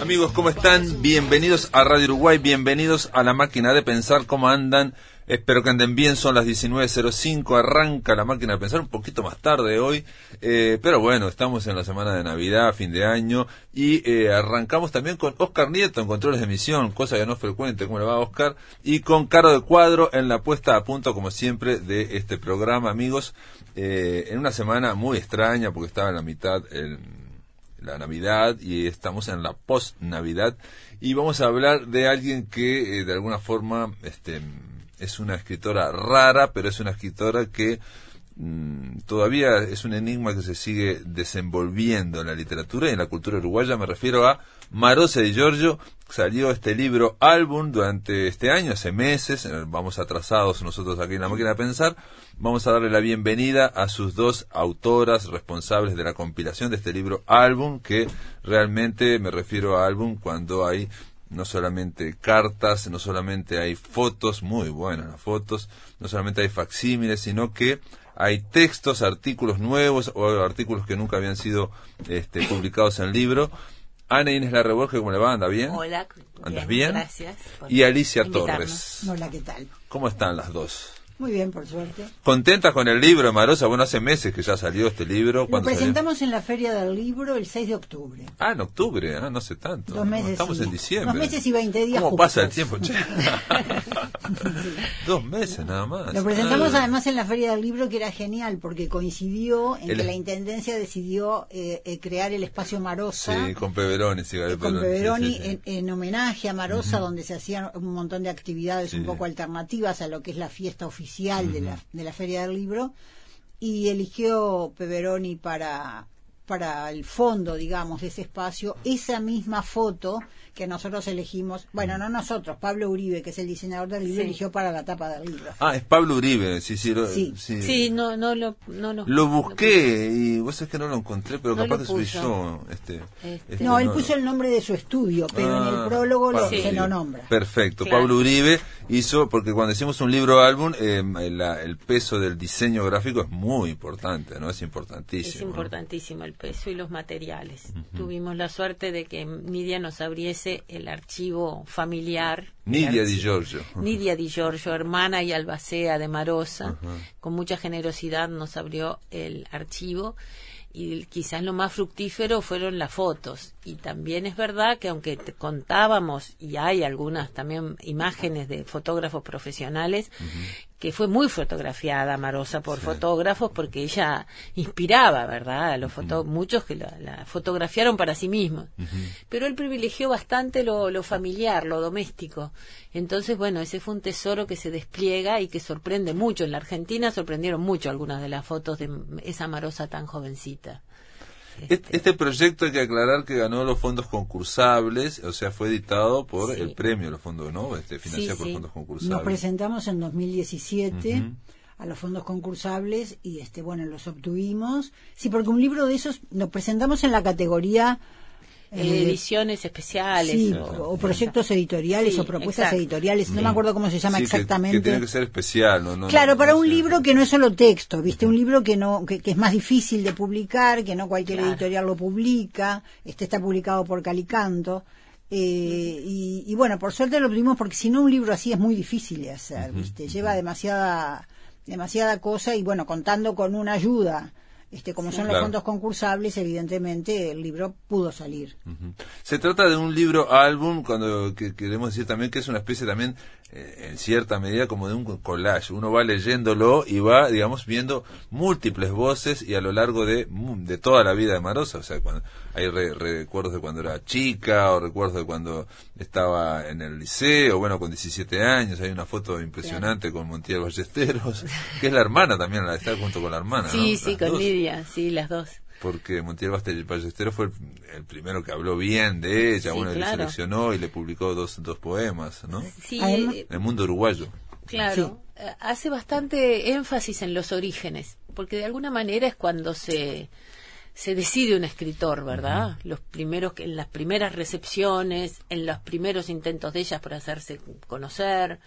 Amigos, ¿cómo están? Bienvenidos a Radio Uruguay, bienvenidos a la máquina de pensar, ¿cómo andan? Espero que anden bien, son las 19.05, arranca la máquina de pensar un poquito más tarde hoy, eh, pero bueno, estamos en la semana de Navidad, fin de año, y eh, arrancamos también con Oscar Nieto en controles de emisión, cosa que no es frecuente, ¿cómo le va Oscar? Y con Caro de Cuadro en la puesta a punto, como siempre, de este programa, amigos, eh, en una semana muy extraña, porque estaba en la mitad el la Navidad y estamos en la post-Navidad y vamos a hablar de alguien que eh, de alguna forma este, es una escritora rara, pero es una escritora que mm, todavía es un enigma que se sigue desenvolviendo en la literatura y en la cultura uruguaya. Me refiero a Marosa de Giorgio. Salió este libro álbum durante este año, hace meses. eh, Vamos atrasados nosotros aquí en la máquina de pensar. Vamos a darle la bienvenida a sus dos autoras responsables de la compilación de este libro álbum, que realmente me refiero a álbum cuando hay no solamente cartas, no solamente hay fotos, muy buenas fotos, no solamente hay facsímiles, sino que hay textos, artículos nuevos o artículos que nunca habían sido este, publicados en el libro. Ana Inés Larreborge, ¿cómo le va? ¿Anda bien? Hola. ¿Andas bien? Gracias. por Y Alicia invitarnos. Torres. Hola, ¿qué tal? ¿Cómo están las dos? Muy bien, por suerte. ¿Contentas con el libro, Marosa? Bueno, hace meses que ya salió este libro. Lo ¿Cuándo salió? presentamos en la Feria del Libro el 6 de octubre. Ah, en octubre, ah, no sé tanto. Dos meses Estamos y- en diciembre. dos meses y 20 días ¿Cómo pasa el justos. tiempo, che? Dos meses nada más. Lo presentamos Ah. además en la Feria del Libro, que era genial, porque coincidió en El- que la Intendencia decidió eh, eh, crear el espacio Marosa. Sí, con Peveroni, sí, eh, con Peveroni, sí, sí. En, en homenaje a Marosa, donde se hacían un montón de actividades un poco alternativas a lo que es la fiesta oficial de, la, de la Feria del Libro, y eligió Peveroni para, para el fondo, digamos, de ese espacio, esa misma foto que nosotros elegimos, bueno, no nosotros, Pablo Uribe, que es el diseñador del libro, Sí. eligió para la tapa del libro. Ah, es Pablo Uribe, sí, sí. Lo, Sí. Sí, no, no lo, no, no. Lo busqué y vos sabés que no lo encontré, pero No capaz soy yo. Este, Este. este, No, él puso el nombre de su estudio, pero en Ah, el prólogo lo, se lo nombra. Perfecto. Claro. Pablo Uribe hizo, porque cuando decimos un libro álbum, eh, la- el peso del diseño gráfico es muy importante, ¿no? Es importantísimo. Es ¿no? importantísimo el peso y los materiales. Tuvimos la suerte de que Nidia nos abriese el archivo familiar. Nidia Di Giorgio. Nidia Di Giorgio, hermana y albacea de Marosa, con mucha generosidad nos abrió el archivo y quizás lo más fructífero fueron las fotos. Y también es verdad que aunque te contábamos, y hay algunas también imágenes de fotógrafos profesionales, que fue muy fotografiada Marosa por fotógrafos porque ella inspiraba, ¿verdad? A los foto muchos que la, la fotografiaron para sí mismos. Pero él privilegió bastante lo, lo familiar, lo doméstico. Entonces, bueno, ese fue un tesoro que se despliega y que sorprende mucho. En la Argentina sorprendieron mucho algunas de las fotos de esa Marosa tan jovencita. Este, este proyecto hay que aclarar que ganó los fondos concursables, o sea, fue editado por Sí. el premio, los fondos, ¿no? Este, financiado Sí, por sí. fondos Nos concursables. presentamos en 2017 a los fondos concursables y este bueno los obtuvimos. Sí, porque un libro de esos nos presentamos en la categoría eh, ediciones especiales. sí, o- o, proyectos editoriales Sí, o propuestas exacto. editoriales, no me acuerdo cómo se llama Sí, que- exactamente. Que, tiene que ser especial, ¿no? No- Claro, no- para no un libro que no es solo texto, ¿viste? Un libro que no que, que es más difícil de publicar, que no cualquier Claro. editorial lo publica, este está publicado por Calicanto. eh, y, y bueno, por suerte lo tuvimos porque si no un libro así es muy difícil de hacer, ¿viste? Lleva demasiada demasiada cosa y bueno, contando con una ayuda, este como son los fondos concursables, evidentemente el libro pudo salir. Se trata de un libro álbum, cuando que queremos decir también que es una especie también, en cierta medida, como de un collage. Uno va leyéndolo y va, digamos, viendo múltiples voces y a lo largo de, mu- de toda la vida de Marosa. O sea, cuando, hay re- recuerdos de cuando era chica o recuerdos de cuando estaba en el liceo, bueno, con 17 años. Hay una foto impresionante con Montiel Ballesteros, que es la hermana también, la está junto con la hermana. sí, ¿no? sí, Las con dos Nidia, sí, las dos. Porque Montiel Ballesteros fue el, el primero que habló bien de ella, Sí, bueno, y le claro. seleccionó y le publicó dos, dos poemas, ¿no? Sí, En el mundo uruguayo. Claro, eh, hace bastante énfasis en los orígenes, porque de alguna manera es cuando se se decide un escritor, ¿verdad? Los primeros en las primeras recepciones, en los primeros intentos de ellas por hacerse conocer,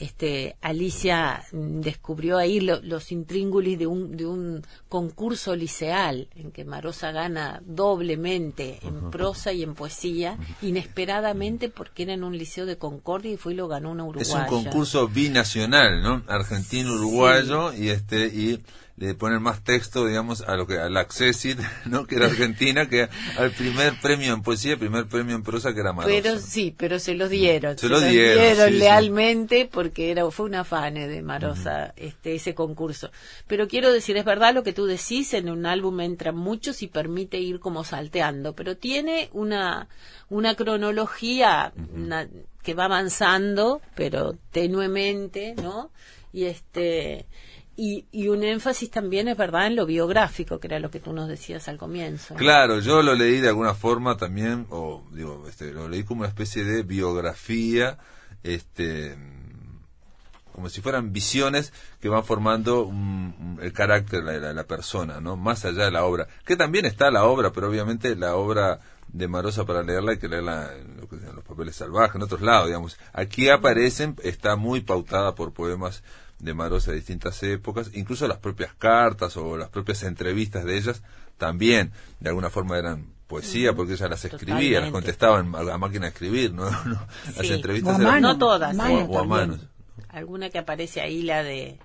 este Alicia descubrió ahí los intríngulis de un de un concurso liceal en que Marosa gana doblemente en prosa y en poesía, inesperadamente porque era en un liceo de Concordia y fue y lo ganó una uruguaya. Es un concurso binacional, ¿no? Argentino uruguayo y este y le ponen más texto, digamos, a lo que al Accessit, ¿no? Que era Argentina, que al primer premio en poesía, el primer premio en prosa que era Marosa. Pero sí, pero se lo dieron. Se, lo dieron, lealmente porque era fue una afane de Marosa este ese concurso. Pero quiero decir, es verdad lo que tú decís, en un álbum entran muchos y permite ir como salteando, pero tiene una una cronología que va avanzando, pero tenuemente, ¿no? Y este y, un énfasis también es verdad en lo biográfico, que era lo que tú nos decías al comienzo. Claro, yo lo leí de alguna forma también, o digo, este, lo leí como una especie de biografía, este, como si fueran visiones que van formando el carácter de la, persona, ¿no? Más allá de la obra, que también está la obra, pero obviamente la obra de Marosa para leerla hay que leerla en, los papeles salvajes, en otros lados, digamos. Aquí aparecen, está muy pautada por poemas de Marosa de distintas épocas, incluso las propias cartas o las propias entrevistas de ellas también de alguna forma eran poesía porque ella las escribía, las contestaban a la máquina de escribir, ¿no? Las entrevistas eran no todas, o, a manos. Alguna que aparece ahí la de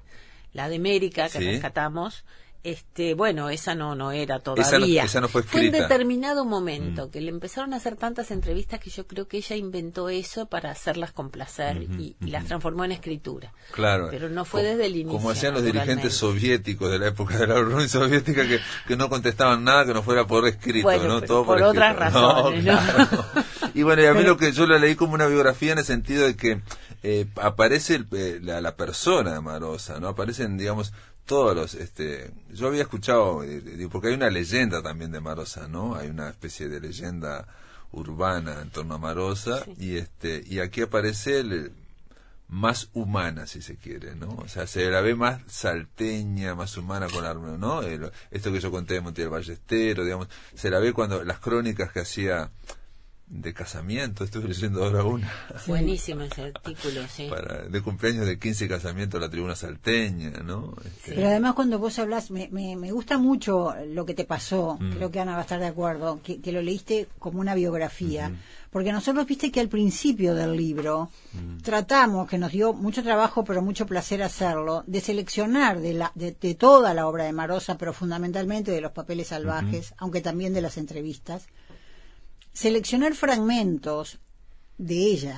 la de América que rescatamos este bueno esa no no era todavía. esa no, fue escrita fue en determinado momento mm. que le empezaron a hacer tantas entrevistas que yo creo que ella inventó eso para hacerlas con placer y, las transformó en escritura. Claro. Pero no fue desde el inicio como hacían los dirigentes soviéticos de la época de la Unión Soviética que, que no contestaban nada que no fuera por escrito no todo por, otras razones y bueno y a mí lo que yo lo leí como una biografía en el sentido de que eh, aparece eh, la, la persona de Marosa no aparecen digamos todos los este yo había escuchado eh, porque hay una leyenda también de Marosa no hay una especie de leyenda urbana en torno a Marosa y este y aquí aparece el, más humana si se quiere no o sea se la ve más salteña más humana con arma no esto que yo conté de Montiel Ballestero digamos se la ve cuando las crónicas que hacía de casamiento, estuve leyendo ahora una. Buenísimo ese artículo, sí. de cumpleaños de 15 casamientos la tribuna salteña, ¿no? Este, Pero además cuando vos hablas, me, me, gusta mucho lo que te pasó, mm. creo que Ana va a estar de acuerdo, que, lo leíste como una biografía. Porque nosotros viste que al principio del libro mm. tratamos, que nos dio mucho trabajo pero mucho placer hacerlo, de seleccionar de, la, de, toda la obra de Marosa, pero fundamentalmente de los papeles salvajes, aunque también de las entrevistas, seleccionar fragmentos de ella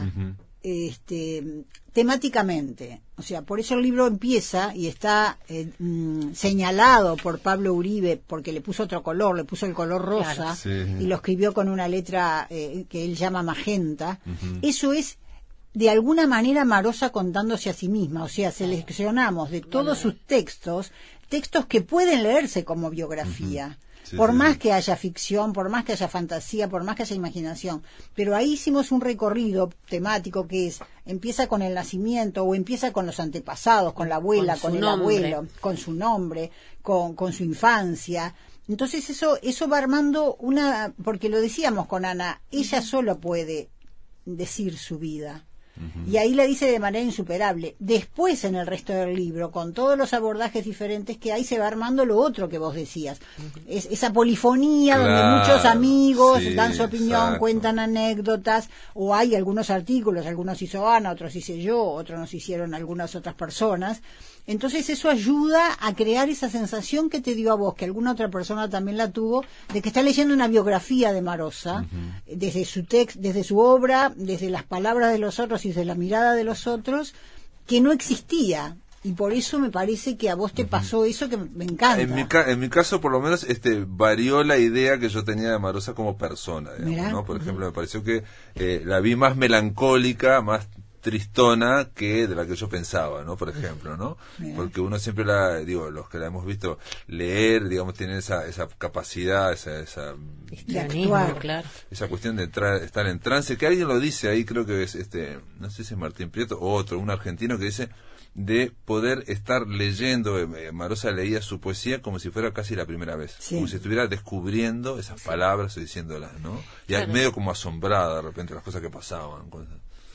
este, temáticamente. O sea, por eso el libro empieza y está eh, mm, señalado por Pablo Uribe porque le puso otro color, le puso el color rosa y lo escribió con una letra eh, que él llama magenta. Eso es de alguna manera Marosa contándose a sí misma, o sea, seleccionamos de todos sus textos, textos que pueden leerse como biografía por más que haya ficción, por más que haya fantasía, por más que haya imaginación. Pero ahí hicimos un recorrido temático que es, empieza con el nacimiento o empieza con los antepasados, con la abuela, con, el abuelo, con su nombre, con, con su infancia. Entonces eso, eso va armando una, porque lo decíamos con Ana, ella solo puede decir su vida. Y ahí la dice de manera insuperable. Después, en el resto del libro, con todos los abordajes diferentes que hay, se va armando lo otro que vos decías. es, esa polifonía donde muchos amigos dan su opinión, cuentan anécdotas, o hay algunos artículos, algunos hizo Ana, otros hice yo, otros nos hicieron algunas otras personas. Entonces eso ayuda a crear esa sensación que te dio a vos, que alguna otra persona también la tuvo, de que está leyendo una biografía de Marosa, desde su text, desde su obra, desde las palabras de los otros y desde la mirada de los otros, que no existía. Y por eso me parece que a vos te pasó eso que me encanta. En mi, en mi caso, por lo menos, este varió la idea que yo tenía de Marosa como persona. ¿no? Por ejemplo, me pareció que eh, la vi más melancólica, más tristona que de la que yo pensaba, ¿no? Por ejemplo, ¿no? Porque uno siempre la, digo, los que la hemos visto leer, digamos, tienen esa, esa capacidad, esa, esa, claro. esa cuestión de entrar, estar en trance, que alguien lo dice ahí, creo que es este, no sé si es Martín Prieto o otro, un argentino que dice de poder estar leyendo, eh, Marosa leía su poesía como si fuera casi la primera vez, como si estuviera descubriendo esas palabras y diciéndolas, ¿no? Y medio como asombrada de repente las cosas que pasaban.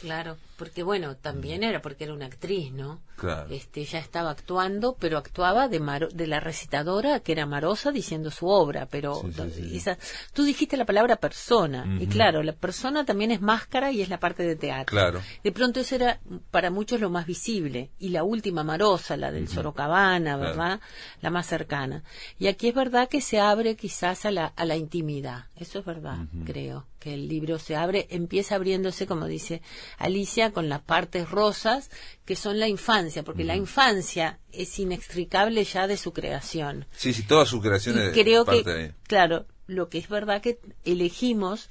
Claro, porque bueno, también era porque era una actriz, ¿no? Claro. Este, ella estaba actuando, pero actuaba de, de la recitadora que era Marosa diciendo su obra, pero Esa, tú dijiste la palabra persona, y claro, la persona también es máscara y es la parte de teatro. Claro. De pronto eso era para muchos lo más visible, y la última Marosa, la del Sorocabana, ¿verdad? La más cercana. Y aquí es verdad que se abre quizás a la, a la intimidad, eso es verdad, creo, que el libro se abre, empieza abriéndose, como dice Alicia, con las partes rosas que son la infancia, porque la infancia es inextricable ya de su creación. Sí, sí, toda su creación es creo que, claro, lo que es verdad que elegimos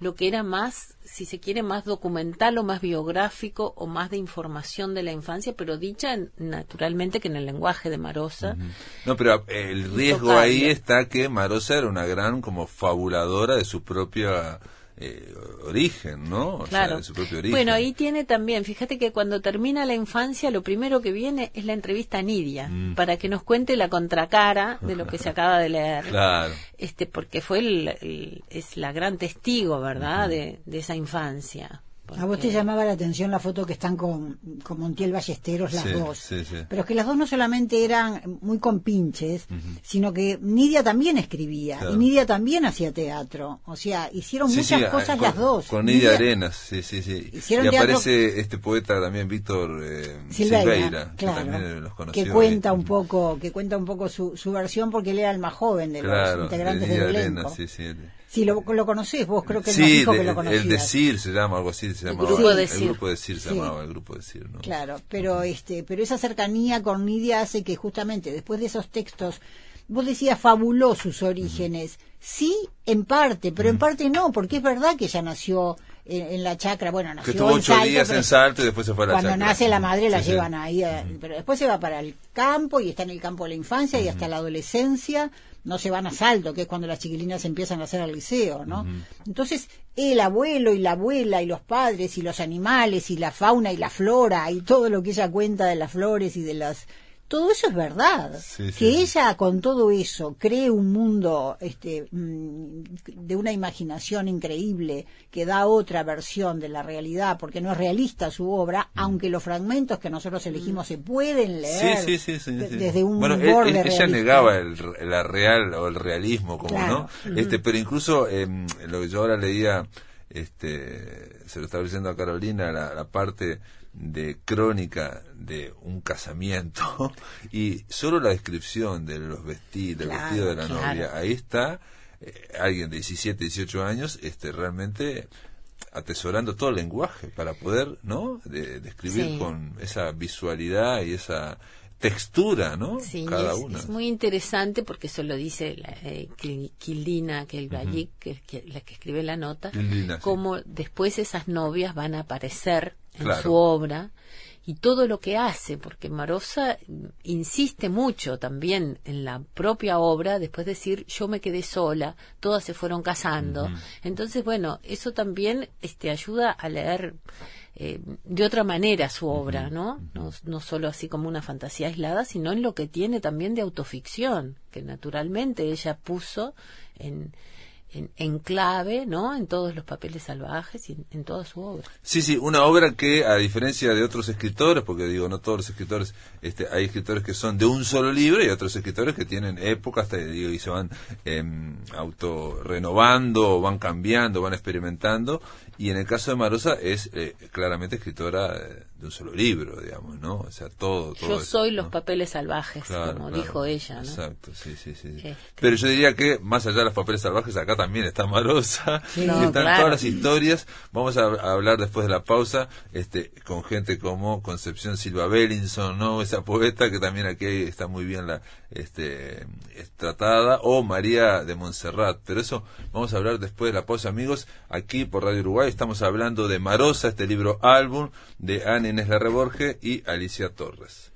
lo que era más, si se quiere, más documental o más biográfico o más de información de la infancia, pero dicha naturalmente que en el lenguaje de Marosa. No, pero eh, el riesgo ahí está que Marosa era una gran como fabuladora de su propia eh, origen, ¿no? claro. su propio origen. Bueno, ahí tiene también, fíjate que cuando termina la infancia, lo primero que viene es la entrevista a Nidia, mm. para que nos cuente la contracara de lo que se acaba de leer. Claro. Este, porque fue el, es la gran testigo, ¿verdad?, de, de esa infancia. A vos te llamaba la atención la foto que están con, con Montiel Ballesteros las dos. Pero es que las dos no solamente eran muy compinches, sino que Nidia también escribía y Nidia también hacía teatro. O sea, hicieron muchas cosas las dos. Con Nidia, Arenas, sí, sí, sí. y aparece este poeta también, Víctor eh, Silveira, que también los Que cuenta un poco, que cuenta un poco su, su versión porque él era el más joven de los integrantes del elenco. Arenas, sí, sí. Sí, lo, lo conocés vos, creo que sí, que lo conocías. el Decir se llama, algo así se llamaba. El Grupo Decir. El Grupo Decir se llamaba, el Grupo Decir, ¿no? Claro, pero, este, pero esa cercanía con Nidia hace que justamente después de esos textos, vos decías fabuló sus orígenes. Sí, en parte, pero en parte no, porque es verdad que ella nació en, la chacra, bueno, nació que tuvo ocho días en Salto y después se fue a la cuando nace la madre la llevan ahí, eh, pero después se va para el campo y está en el campo de la infancia y hasta la adolescencia no se van a salto, que es cuando las chiquilinas empiezan a hacer al liceo, ¿no? Entonces, el abuelo y la abuela y los padres y los animales y la fauna y la flora y todo lo que ella cuenta de las flores y de las todo eso es verdad. que ella con todo eso cree un mundo este, mm, de una imaginación increíble que da otra versión de la realidad, porque no es realista su obra, mm. aunque los fragmentos que nosotros elegimos se pueden leer desde un bueno, borde ella negaba el, la real o el realismo, como no, este, pero incluso eh, lo que yo ahora leía, este, se lo estaba diciendo a Carolina, la, la parte de crónica de un casamiento y solo la descripción de los vestidos, del vestido de la novia, ahí está eh, alguien de 17, 18 años este realmente atesorando todo el lenguaje para poder, ¿no? describir con esa visualidad y esa textura, ¿no? Sí, Cada es, es, muy interesante porque eso lo dice la, eh, Quilina, que el que, la que escribe la nota, cómo después esas novias van a aparecer en su obra y todo lo que hace, porque Marosa insiste mucho también en la propia obra, después de decir yo me quedé sola, todas se fueron casando. Entonces, bueno, eso también este, ayuda a leer eh, de otra manera su obra, ¿no? ¿no? No solo así como una fantasía aislada, sino en lo que tiene también de autoficción, que naturalmente ella puso en, en, clave, ¿no? En todos los papeles salvajes y en, toda su obra. Sí, sí, una obra que, a diferencia de otros escritores, porque digo, no todos los escritores, este, hay escritores que son de un solo libro y otros escritores que tienen épocas, digo, y se van eh, auto renovando, van cambiando, van experimentando, y en el caso de Marosa es eh, claramente escritora de un solo libro, digamos, ¿no? O sea, todo. todo yo soy los papeles salvajes, como dijo ella, ¿no? Exacto, sí, sí, sí. Este. Pero yo diría que más allá de los papeles salvajes, acá también está Marosa, y están todas las historias. Vamos a, hablar después de la pausa, este, con gente como Concepción Silva Bellinson, ¿no? Esa poeta que también aquí está muy bien la, este, tratada, o María de Montserrat. Pero eso vamos a hablar después de la pausa, amigos, aquí por Radio Uruguay Estamos hablando de Marosa, este libro álbum de Ana Inés Larreborge y Alicia Torres.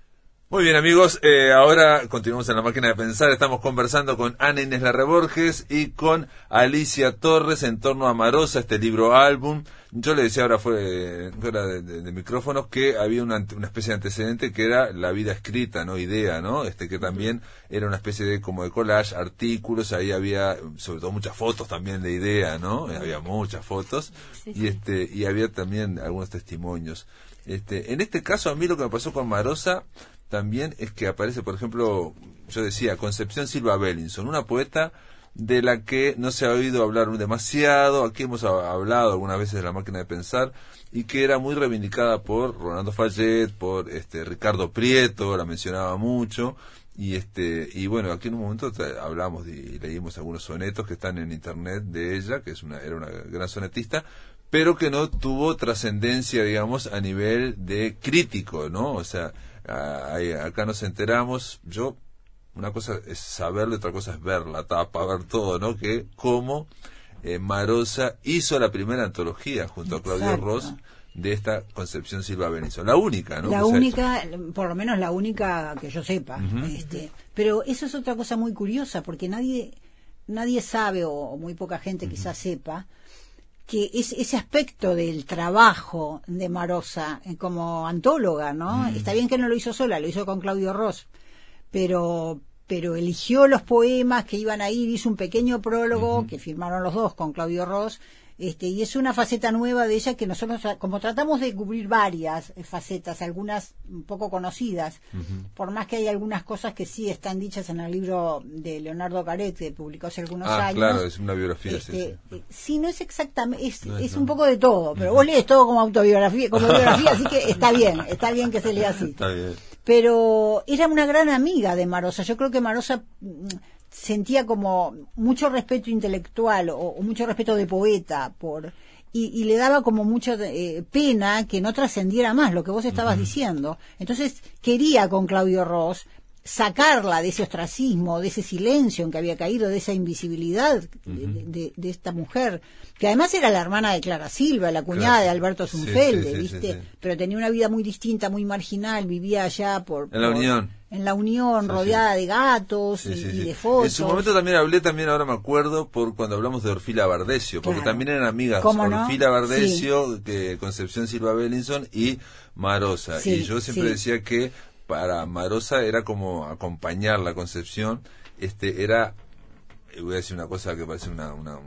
Muy bien amigos, eh, ahora continuamos en la máquina de pensar, estamos conversando con Ana Inés Larreborges y con Alicia Torres en torno a Marosa, este libro álbum. Yo le decía ahora fue fuera de, micrófonos que había una, una, especie de antecedente que era la vida escrita, no idea, ¿no? Este que también era una especie de como de collage, artículos, ahí había sobre todo muchas fotos también de idea, ¿no? Había muchas fotos y este y había también algunos testimonios. Este, en este caso a mí lo que me pasó con Marosa también es que aparece, por ejemplo, yo decía, Concepción Silva Bellinson, una poeta de la que no se ha oído hablar demasiado, aquí hemos hablado algunas veces de la máquina de pensar, y que era muy reivindicada por Rolando Fallet, por este Ricardo Prieto, la mencionaba mucho, y este y bueno, aquí en un momento hablamos y leímos algunos sonetos que están en internet de ella, que es una, era una gran sonetista, pero que no tuvo trascendencia, digamos, a nivel de crítico, ¿no? O sea, acá nos enteramos, yo, una cosa es saberlo, otra cosa es ver la tapa, ver todo, ¿no? Que como eh, Marosa hizo la primera antología junto a Claudio Ross de esta Concepción Silva Benizo. La única, ¿no? La única, por lo menos la única que yo sepa. este, pero eso es otra cosa muy curiosa, porque nadie, nadie sabe, o, muy poca gente quizás sepa, que es, ese aspecto del trabajo de Marosa eh, como antóloga, ¿no? Mm. Está bien que no lo hizo sola, lo hizo con Claudio Ross, pero pero eligió los poemas que iban a ir, hizo un pequeño prólogo que firmaron los dos con Claudio Ross este, y es una faceta nueva de ella que nosotros, como tratamos de cubrir varias eh, facetas, algunas poco conocidas, por más que hay algunas cosas que sí están dichas en el libro de Leonardo Caret, que publicó hace algunos ah, años. claro, es una biografía. Este, sí, no es exactamente, es, es un poco de todo, pero vos lees todo como autobiografía, como biografía, así que está bien, está bien que se lea así. Está bien. Pero era una gran amiga de Marosa. Yo creo que Marosa mm, sentía como mucho respeto intelectual o, mucho respeto de poeta por y, le daba como mucha eh, pena que no trascendiera más lo que vos estabas diciendo. Entonces quería con Claudio Ross sacarla de ese ostracismo, de ese silencio en que había caído, de esa invisibilidad de, esta mujer, que además era la hermana de Clara Silva, la cuñada de Alberto Zunfelde, ¿viste? Pero tenía una vida muy distinta, muy marginal, vivía allá por... En la Unión. En la Unión, rodeada de gatos y, de fotos. En su momento también hablé, también ahora me acuerdo, por cuando hablamos de Orfila Bardesio, porque también eran amigas Orfila Bardesio, que Concepción Silva Bellinson y Marosa. y yo siempre decía que para Marosa era como acompañar la concepción, este era, eh, voy a decir una cosa que parece una, una,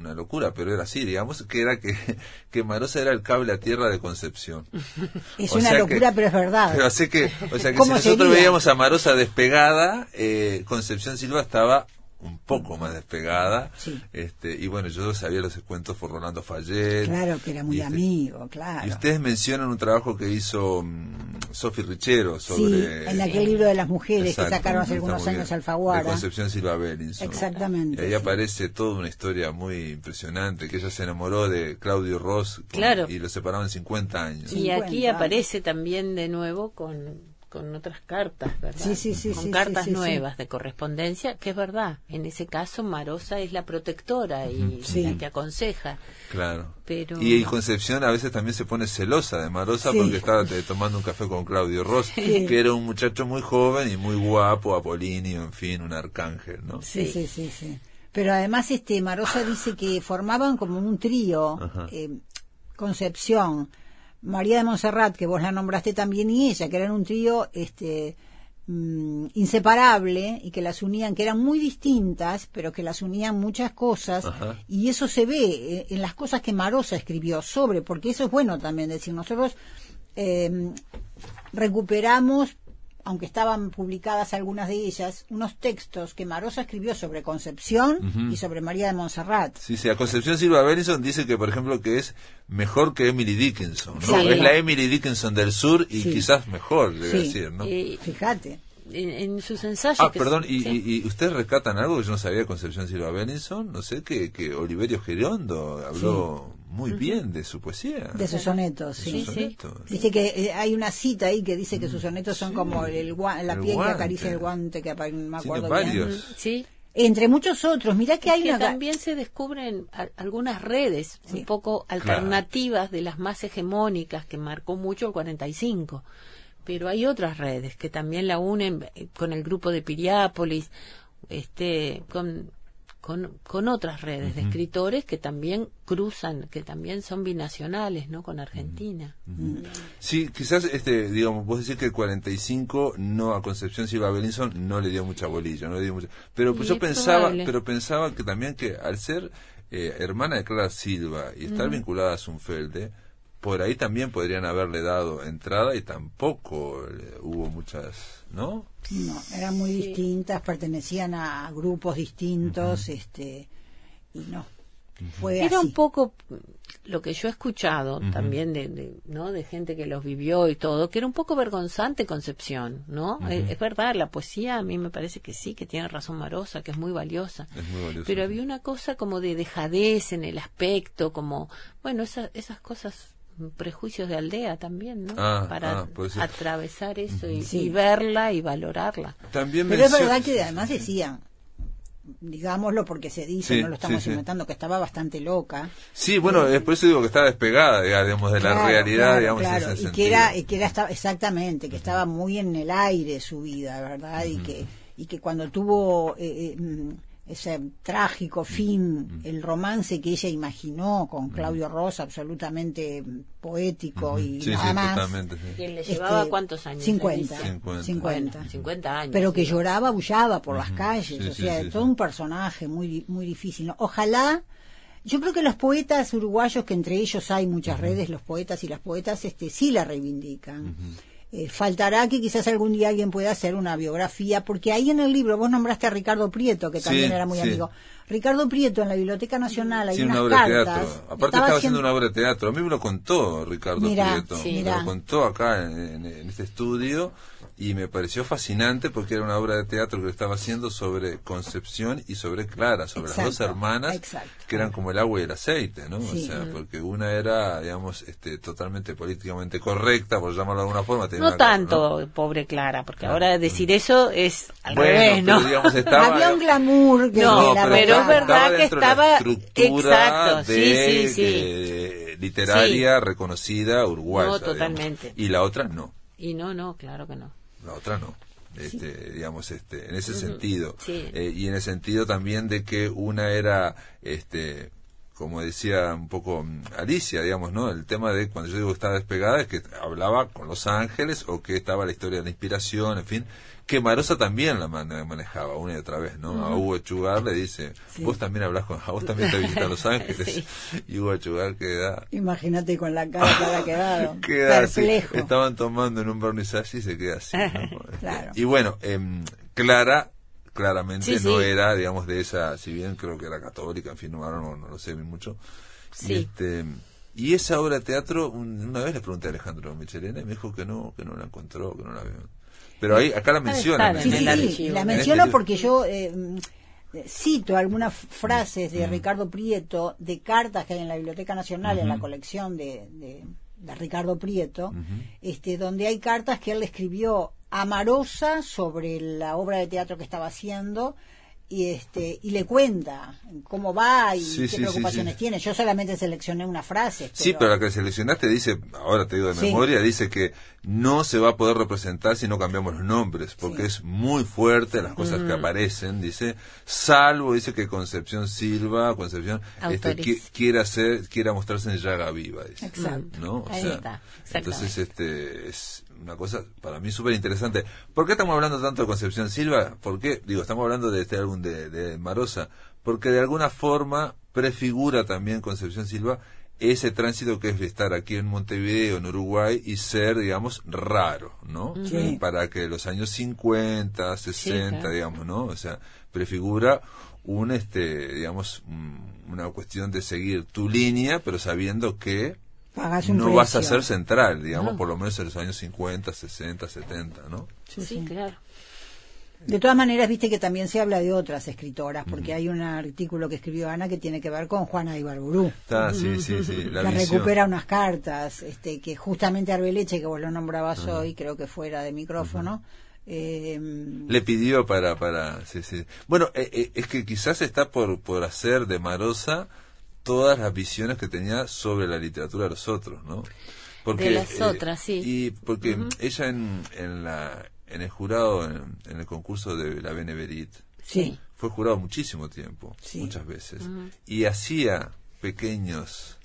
una locura, pero era así, digamos, que era que, que Marosa era el cable a tierra de Concepción. Es una locura, pero es verdad. Pero así que, o sea que si nosotros veíamos a Marosa despegada, eh, Concepción Silva estaba un poco más despegada. Este, y bueno, yo sabía los cuentos por Rolando Fallet. Claro, que era muy este, amigo, claro. Y ustedes mencionan un trabajo que hizo um, Sofi Richero sobre... Sí, en aquel libro de las mujeres que sacaron hace algunos años Alfaguara. De Concepción Silva Bellinson. Exactamente. Y ahí aparece toda una historia muy impresionante, que ella se enamoró de Claudio Ross claro. y lo separaban 50 años. Y aquí aparece también de nuevo con con otras cartas, ¿verdad? Sí, sí, sí. Con cartas nuevas de correspondencia, que es verdad. En ese caso, Marosa es la protectora y la que aconseja. Claro. Pero... Y, Concepción a veces también se pone celosa de Marosa porque estaba tomando un café con Claudio Ross, que era un muchacho muy joven y muy guapo, apolíneo, en fin, un arcángel, ¿no? Sí, sí, sí, sí. Pero además, este, Marosa dice que formaban como un trío, eh, Concepción, María de Montserrat, que vos la nombraste también, y ella, que eran un trío este, mm, inseparable y que las unían, que eran muy distintas, pero que las unían muchas cosas, y eso se ve eh, en las cosas que Marosa escribió sobre, porque eso es bueno también decir, nosotros eh, recuperamos aunque estaban publicadas algunas de ellas, unos textos que Marosa escribió sobre Concepción y sobre María de Montserrat. Sí, sí, a Concepción Silva Benison dice que, por ejemplo, que es mejor que Emily Dickinson, ¿no? Es la Emily Dickinson del sur y quizás mejor, debe decir, ¿no? Fíjate. En, sus ensayos. Ah, perdón, y, y, ustedes rescatan algo que yo no sabía de Concepción Silva Benison? No sé, que, que Oliverio Gerondo habló muy bien de su poesía. De sus sonetos, sí. Dice que eh, hay una cita ahí que dice que sus sonetos son como el, la piel que acaricia el guante, que me acuerdo varios. Sí. Entre muchos otros, mira que hay que también se descubren algunas redes un poco alternativas de las más hegemónicas que marcó mucho el 45 pero hay otras redes que también la unen eh, con el grupo de Piriápolis, este, con, con, con otras redes de escritores que también cruzan, que también son binacionales, ¿no? Con Argentina. Sí, quizás, este, digamos, vos decís que el 45 no a Concepción Silva Belinson no le dio mucha bolilla, no le dio mucha, pero pues yo pensaba, probable. pero pensaba que también que al ser eh, hermana de Clara Silva y estar vinculada a Zunfelde, por ahí también podrían haberle dado entrada y tampoco eh, hubo muchas, ¿no? No, eran muy distintas, pertenecían a grupos distintos, este, y no. Fue Era así. un poco lo que yo he escuchado también de, de, ¿no? de gente que los vivió y todo, que era un poco vergonzante Concepción, ¿no? Eh, es, verdad, la poesía a mí me parece que sí, que tiene razón Marosa, que es muy valiosa. Es muy valioso. Pero sí. había una cosa como de dejadez en el aspecto, como, bueno, esa- esas cosas, prejuicios de aldea también, ¿no? Ah, Para ah, ser. atravesar eso y, Sí. y verla y valorarla. También Pero es verdad que además decían, digámoslo porque se dice, Sí, no lo estamos sí, sí. inventando, que estaba bastante loca. Sí, bueno, es por eso digo que está despegada, digamos, de la realidad, claro, digamos, en claro, ese y que era, y que era estaba- exactamente, que estaba muy en el aire su vida, ¿verdad? Y que y que cuando tuvo eh, eh, mm, ese trágico fin, el romance que ella imaginó con Claudio Rosa, absolutamente mm, poético y Sí, nada sí, más. ¿Quién le este, llevaba cuántos años? 50, Alicia? 50. 50. Bueno, 50 años. pero que sí. lloraba, bullaba por las calles, Sí, o sea, sí, todo sí. un personaje muy di- muy difícil. ¿no? Ojalá, yo creo que los poetas uruguayos, que entre ellos hay muchas redes, los poetas y las poetas, este, sí la reivindican. Eh, faltará que quizás algún día alguien pueda hacer una biografía, porque ahí en el libro vos nombraste a Ricardo Prieto, que Sí, también era muy sí. amigo. Ricardo Prieto en la Biblioteca Nacional hay Sí, unas una obra de teatro. Aparte estaba haciendo una obra de teatro. A mí me lo contó Ricardo Mirá, Prieto. sí. Me Mirá. lo contó acá en, en- en este estudio y me pareció fascinante porque era una obra de teatro que estaba haciendo sobre Concepción y sobre Clara, sobre las dos hermanas exacto. que eran como el agua y el aceite, ¿no? Sí. O sea, porque una era, digamos, este, totalmente políticamente correcta, por llamarlo de alguna forma. No una- tanto, pobre Clara, porque ahora decir eso es al Bueno, revés, ¿no? pero digamos, estaba... Había un glamour que No, la pero es verdad que dentro de la estaba- estructura exacto, sí, de, sí, sí. eh, literaria reconocida uruguaya. No, digamos. totalmente. Y la otra no, Y no, no, claro que no. la otra no. Este, digamos este en ese sentido Sí. Eh, y en el sentido también de que una era este como decía un poco mm, Alicia, digamos, ¿no? El tema de cuando yo digo estaba despegada es que hablaba con Los Ángeles o que estaba la historia de la inspiración, en fin, que Marosa también la mane- manejaba una y otra vez, ¿no? A Hugo Chugar le dice, vos también hablas con, a vos también te visitas Los Ángeles. Sí. Y Hugo Chugar queda, Imagínate con la cara que había quedado. queda así. perplejo. Estaban tomando en un vernissage y se queda así. ¿no? Claro. Y bueno, em, Clara claramente Sí, no era, digamos, de esa, si bien creo que era católica, en fin, no, no, no lo sé bien mucho. Sí. Y, este, y esa obra de teatro, un- una vez le pregunté a Alejandro Michelena y me dijo que no, que no la encontró, que no la vio. Pero ahí, acá la menciona. Sí, en sí, sí, la En menciono este- porque yo eh, mm, cito algunas frases Mm. de Ricardo Prieto de cartas que hay en la Biblioteca Nacional, en la colección de, de- de Ricardo Prieto, este, donde hay cartas que él le escribió a Marosa sobre la obra de teatro que estaba haciendo y este y le cuenta cómo va y Sí, qué sí, preocupaciones sí. tiene. Yo solamente seleccioné una frase. Sí, pero la que seleccionaste dice, ahora te digo de Sí. memoria, dice que no se va a poder representar si no cambiamos los nombres, porque Sí. es muy fuerte las cosas que aparecen, dice, salvo, dice que Concepción Silva, Concepción, este, qui- quiera hacer, quiera mostrarse en llaga viva, dice. Exacto. ¿No? O Ahí sea, está, entonces este es una cosa para mí súper interesante. ¿Por qué estamos hablando tanto de Concepción Silva? ¿Por qué? Digo, estamos hablando de este álbum de, de Marosa, porque de alguna forma prefigura también Concepción Silva ese tránsito que es de estar aquí en Montevideo, en Uruguay, y ser, digamos, raro, ¿no? Sí. Para que los años 50, 60, claro. digamos, ¿no? O sea, prefigura un, este, digamos, una cuestión de seguir tu línea, pero sabiendo que Pagás un no vas a ser central, digamos, No. por lo menos en los años 50, 60, 70, ¿no? Sí, claro. De todas maneras, viste que también se habla de otras escritoras, porque hay un artículo que escribió Ana que tiene que ver con Juana de Ibarburú, Está, sí, sí, sí, la que visión. recupera unas cartas, este, que justamente Arbeleche, que vos lo nombrabas hoy, creo que fuera de micrófono, eh, Le pidió para, para, sí, sí. Bueno, eh, eh, es que quizás está por, por hacer de Marosa todas las visiones que tenía sobre la literatura de los otros, ¿no? Porque, de las eh, otras, sí. Y porque ella en, en, la, en el jurado, en, en el concurso de la Beneverit, Sí. fue jurado muchísimo tiempo, Sí. muchas veces, y hacía pequeños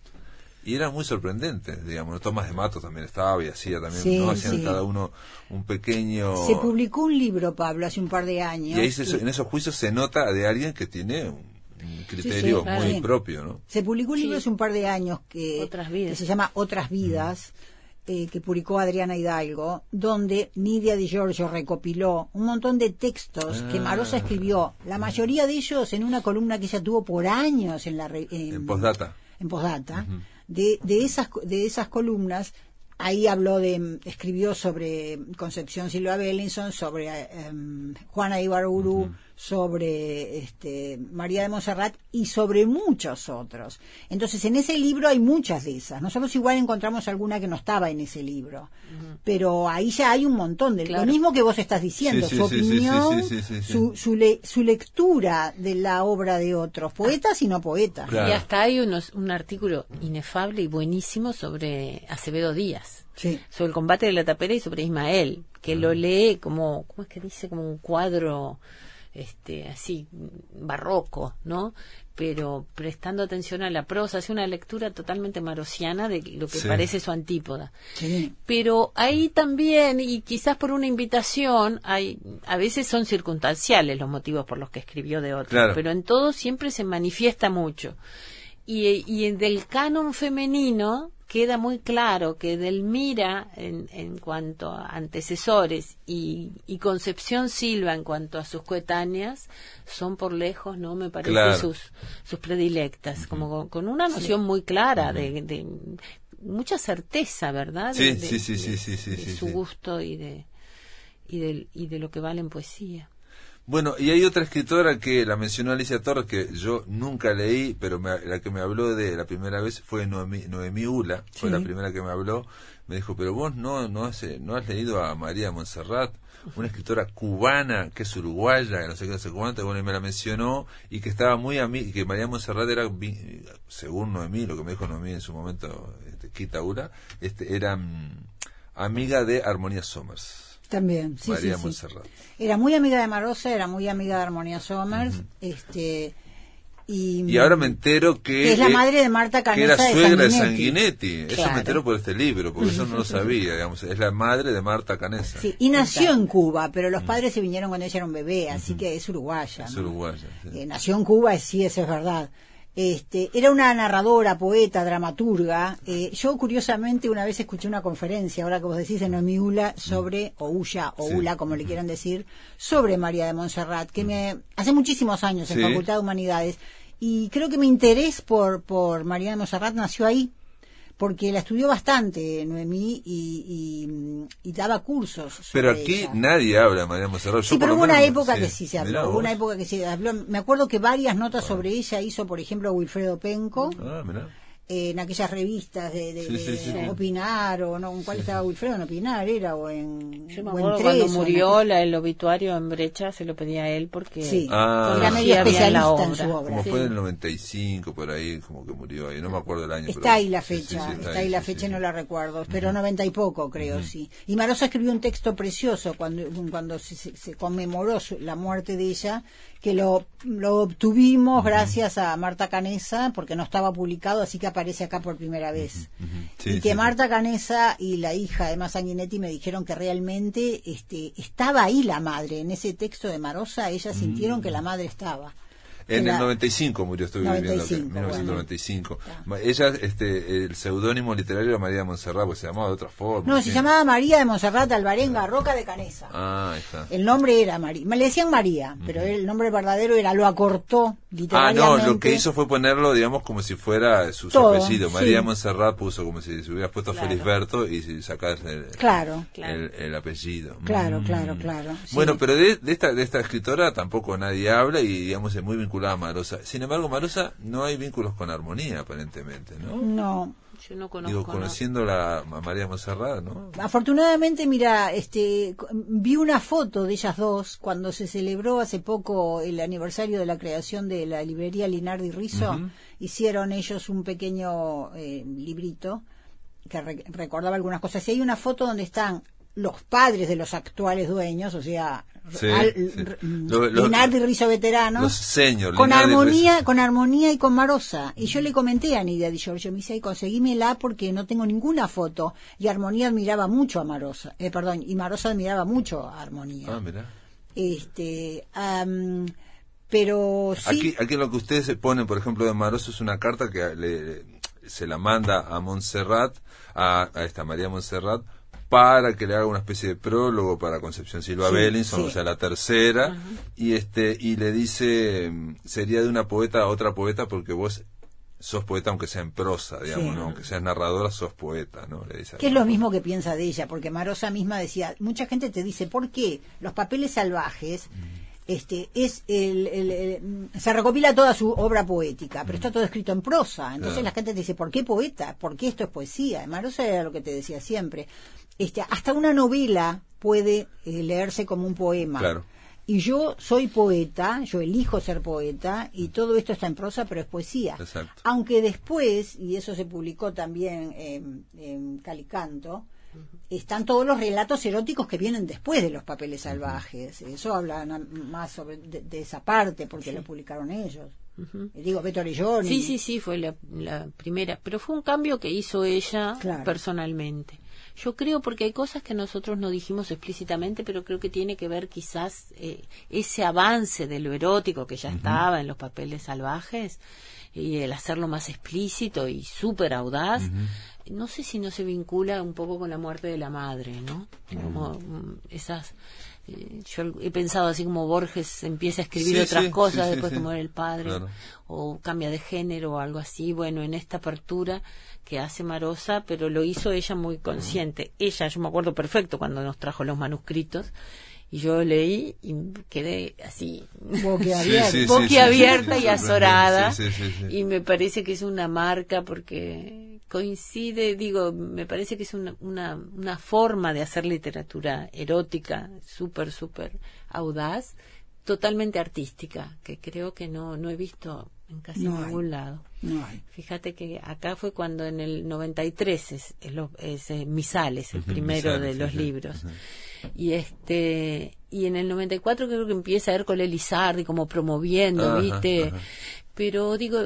y eran muy sorprendentes, digamos. Tomás de Mato también estaba y hacía también, Sí, ¿no? Hacían sí. cada uno un pequeño... Se publicó un libro, Pablo, hace un par de años. y ahí se- en esos juicios se nota de alguien que tiene un, un criterio muy propio, ¿no? Se publicó un libro Sí. hace un par de años que, Otras vidas. que se llama Otras vidas, eh, que publicó Adriana Hidalgo, donde Nidia Di Giorgio recopiló un montón de textos que Ah. Marosa escribió, la mayoría de ellos en una columna que ella tuvo por años en la En postdata. en postdata, de, de esas de esas columnas ahí habló de escribió sobre Concepción Silva Bellinson sobre eh, em, Juana Ibaruru sobre este María de Monserrat y sobre muchos otros. Entonces en ese libro hay muchas de esas. Nosotros igual encontramos alguna que no estaba en ese libro. Pero ahí ya hay un montón de Claro. lo mismo que vos estás diciendo su opinión su su, le- su lectura de la obra de otros poetas y no poetas. Claro. Y hasta hay unos, un artículo inefable y buenísimo sobre Acevedo Díaz, sí. sobre el combate de la tapera y sobre Ismael, que lo lee como, ¿cómo es que dice? Como un cuadro este así barroco, ¿no? Pero prestando atención a la prosa, hace una lectura totalmente marosiana de lo que Sí. parece su antípoda. sí Pero ahí también, y quizás por una invitación, hay, a veces son circunstanciales los motivos por los que escribió de otro, Claro. pero en todo siempre se manifiesta mucho. Y, y en del canon femenino queda muy claro que Delmira, en, en cuanto a antecesores, y, y Concepción Silva, en cuanto a sus coetáneas, son por lejos, ¿no? Me parece Claro. sus, sus predilectas, como con, con una noción muy clara de, de mucha certeza, ¿verdad? Sí, De- sí, sí, de- sí, sí, sí, de sí, su sí. gusto y de, y, de, y de lo que vale en poesía. Bueno, y hay otra escritora que la mencionó Alicia Torres, que yo nunca leí, pero me- la que me habló de la primera vez fue Noemí, Noemí Ula, fue la primera que me habló. Me dijo, pero vos no, no, has, eh, no has leído a María Montserrat, una escritora cubana que es uruguaya, que no sé qué, no sé cuánto, bueno, y me la mencionó, y que estaba muy a mí, que María Montserrat era, según Noemí, lo que me dijo Noemí en su momento, este, Quita Ula, este, era mm, amiga de Armonía Somers. También, sí, María sí. Era muy amiga de Marosa, era muy amiga de Armonía Somers, este y, Y ahora me entero que, Que es la madre de Marta que era Canessa de suegra de Sanguinetti. Eso me enteró por este libro, porque eso no lo sabía, digamos. Es la madre de Marta Canessa. sí, y nació en Cuba, pero los padres se vinieron cuando ella era un bebé, así que es uruguaya. Es ¿no? uruguaya. sí. Eh, nació en Cuba, sí, eso es verdad. Este, era una narradora, poeta, dramaturga. Eh, yo, curiosamente, una vez escuché una conferencia, ahora que vos decís, en Omiula, sobre, o Ulla, o Sí. Ula, como le quieran decir, sobre María de Montserrat, que me, hace muchísimos años en Sí. Facultad de Humanidades, y creo que mi interés por, por María de Montserrat nació ahí, porque la estudió bastante Noemí y, y, y daba cursos. sobre Pero aquí ella. nadie habla María Montserrat. Yo Sí, pero hubo una menos- época que sí se habló. Hubo una época que se habló. Me acuerdo que varias notas sobre ella hizo, por ejemplo, Wilfredo Penco. Ah, mirá. En aquellas revistas de, de- Sí, sí, de sí, sí. Opinar, o no, ¿en cuál estaba Wilfredo? En Opinar era, o en. Yo me o en acuerdo Tres, cuando en murió la- el obituario en Brecha, se lo pedía a él porque Sí, Ah. era medio especialista en obra. su obra. Como Sí. fue en el 95, por ahí, como que murió ahí. No me acuerdo el año. Está pero- ahí la fecha, sí, está, ahí la sí, fecha no la recuerdo, pero noventa y poco creo, sí. Y Marosa escribió un texto precioso cuando, cuando se, se- se conmemoró su- la muerte de ella, que lo, lo obtuvimos gracias a Marta Canesa, porque no estaba publicado, así que aparece acá por primera vez. Sí, y que sí, Marta Canesa y la hija de Sanguinetti me dijeron que realmente este, estaba ahí la madre. En ese texto de Marosa, ellas sintieron que la madre estaba. En el la- 95 murió, estoy viviendo acá, 95, en 1995. bueno. Ella, este, el seudónimo literario era María Montserrat, pues se llamaba de otra forma. No, sí. se llamaba María de Monserrat Alvarenga Roca de Canesa. Ah, ahí está. El nombre era María. Le decían María, pero el nombre verdadero era, lo acortó Ah, literariamente. no, lo que hizo fue ponerlo, digamos, como si fuera su, apellido. sí. María Montserrat puso como si se hubiera puesto Claro. Felisberto y si sacas el, Claro, Claro. el, el apellido. claro, Mm. claro, claro. sí. Bueno, pero de, de esta de esta escritora tampoco nadie habla y digamos es muy vinculada a Marosa. Sin embargo, Marosa no hay vínculos con armonía aparentemente, ¿no? No. yo no conozco. Digo, no. conociéndola a María Monserrat, ¿no? Afortunadamente, mira, este, vi una foto de ellas dos cuando se celebró hace poco el aniversario de la creación de la librería Linardi Rizzo. Hicieron ellos un pequeño eh, librito que recordaba algunas cosas. Y hay una foto donde están los padres de los actuales dueños, o sea, Sí, Al- sí. r- Lo- lo- Linardi Rizzo veteranos, los señor, con Linardi armonía, Rizzo. con armonía y con Marosa. Y yo le comenté a Nidia Di Giorgio, me dice, "Ay, conseguímela porque no tengo ninguna foto. Y Armonía admiraba mucho a Marosa, eh, perdón, y Marosa admiraba mucho a Armonía. Ah, mirá. Este, am, pero sí, Aquí, aquí lo que ustedes se ponen, por ejemplo, de Maroso es una carta que le- se la manda a Montserrat, a, a esta María Montserrat, para que le haga una especie de prólogo para Concepción Silva Sí, Bellinson, sí. o sea, la tercera, y este y le dice, mm, sería de una poeta a otra poeta porque vos sos poeta aunque sea en prosa, digamos, Sí. ¿no? aunque seas narradora, sos poeta, ¿no? Le dice que es lo mismo que piensa de ella, porque Marosa misma decía, mucha gente te dice, ¿por qué los papeles salvajes este es el, el- el- se recopila toda su obra poética, pero está todo escrito en prosa. Entonces Claro. la gente te dice, ¿por qué poeta? ¿Por qué esto es poesía? Marosa era lo que te decía siempre. Este, hasta una novela puede eh, leerse como un poema. Claro. Y yo soy poeta, yo elijo ser poeta, y todo esto está en prosa, pero es poesía. Exacto. Aunque después, y eso se publicó también en, en Calicanto, están todos los relatos eróticos que vienen después de los papeles salvajes. Eso habla más sobre de, de esa parte, porque lo publicaron ellos. Y Digo, Beto. Sí, sí, sí, fue la, la primera, pero fue un cambio que hizo ella Claro. personalmente. Yo creo porque hay cosas que nosotros no dijimos explícitamente, pero creo que tiene que ver quizás eh, ese avance de lo erótico que ya estaba en los papeles salvajes y el hacerlo más explícito y súper audaz. No sé si no se vincula un poco con la muerte de la madre, ¿no? Como mm, esas... eh, yo he pensado así como Borges empieza a escribir Sí, otras sí, cosas sí, sí, después sí. que muere el padre Claro. o cambia de género o algo así. Bueno, en esta apertura que hace Marosa, pero lo hizo ella muy consciente. Ella, yo me acuerdo perfecto cuando nos trajo los manuscritos y yo leí y quedé así Boquiabierta. Sí, sí, sí, boquiabierta sí, y azorada sí, sí, sí, sí. y me parece que es una marca porque coincide, digo, me parece que es una, una, una forma de hacer literatura erótica súper, súper audaz, totalmente artística, que creo que no, no he visto en casi No hay. ningún lado. No hay. Fíjate que acá fue cuando en el 93 es, es, lo- es, eh, Misales, el primero Misales, de los sí. libros. Y este y en el 94 creo que empieza a ver con Elizardi como promoviendo, Ajá, ¿viste? Pero digo,